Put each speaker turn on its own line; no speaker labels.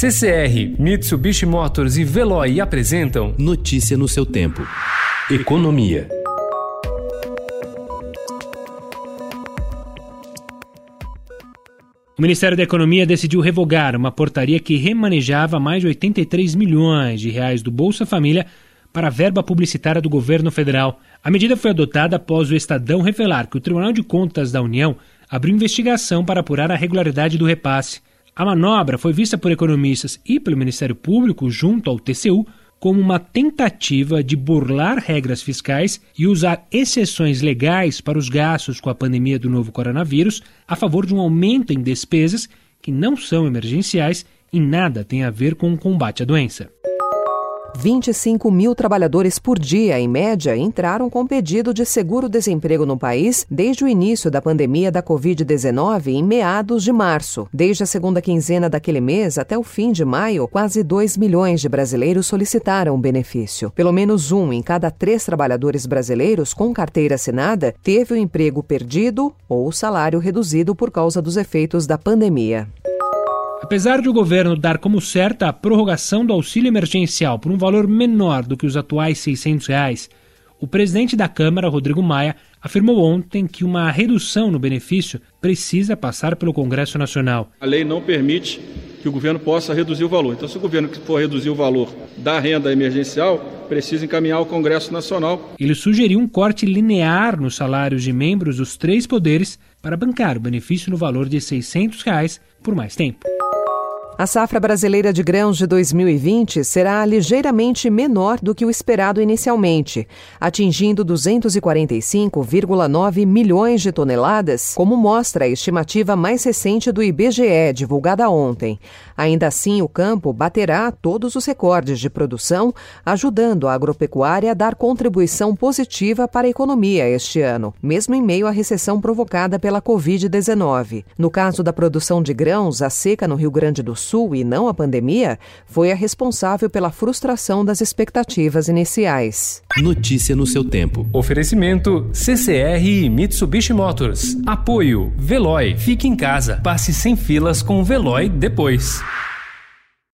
CCR, Mitsubishi Motors e Veloy apresentam
Notícia no seu tempo. Economia.
O Ministério da Economia decidiu revogar uma portaria que remanejava mais de 83 milhões de reais do Bolsa Família para a verba publicitária do governo federal. A medida foi adotada após o Estadão revelar que o Tribunal de Contas da União abriu investigação para apurar a regularidade do repasse. A manobra foi vista por economistas e pelo Ministério Público, junto ao TCU, como uma tentativa de burlar regras fiscais e usar exceções legais para os gastos com a pandemia do novo coronavírus a favor de um aumento em despesas que não são emergenciais e nada tem a ver com o combate à doença.
25 mil trabalhadores por dia, em média, entraram com pedido de seguro-desemprego no país desde o início da pandemia da Covid-19, em meados de março. Desde a segunda quinzena daquele mês até o fim de maio, quase 2 milhões de brasileiros solicitaram o benefício. Pelo menos um em cada três trabalhadores brasileiros com carteira assinada teve o emprego perdido ou o salário reduzido por causa dos efeitos da pandemia.
Apesar de o governo dar como certa a prorrogação do auxílio emergencial por um valor menor do que os atuais 600 reais, o presidente da Câmara, Rodrigo Maia, afirmou ontem que uma redução no benefício precisa passar pelo Congresso Nacional.
A lei não permite que o governo possa reduzir o valor. Então, se o governo for reduzir o valor da renda emergencial, precisa encaminhar ao Congresso Nacional.
Ele sugeriu um corte linear nos salários de membros dos três poderes para bancar o benefício no valor de 600 reais por mais tempo.
A safra brasileira de grãos de 2020 será ligeiramente menor do que o esperado inicialmente, atingindo 245,9 milhões de toneladas, como mostra a estimativa mais recente do IBGE, divulgada ontem. Ainda assim, o campo baterá todos os recordes de produção, ajudando a agropecuária a dar contribuição positiva para a economia este ano, mesmo em meio à recessão provocada pela Covid-19. No caso da produção de grãos, a seca no Rio Grande do Sul Sul e não a pandemia foi a responsável pela frustração das expectativas iniciais.
Notícia no seu tempo.
Oferecimento CCR e Mitsubishi Motors. Apoio Veloy. Fique em casa. Passe sem filas com o Veloy depois.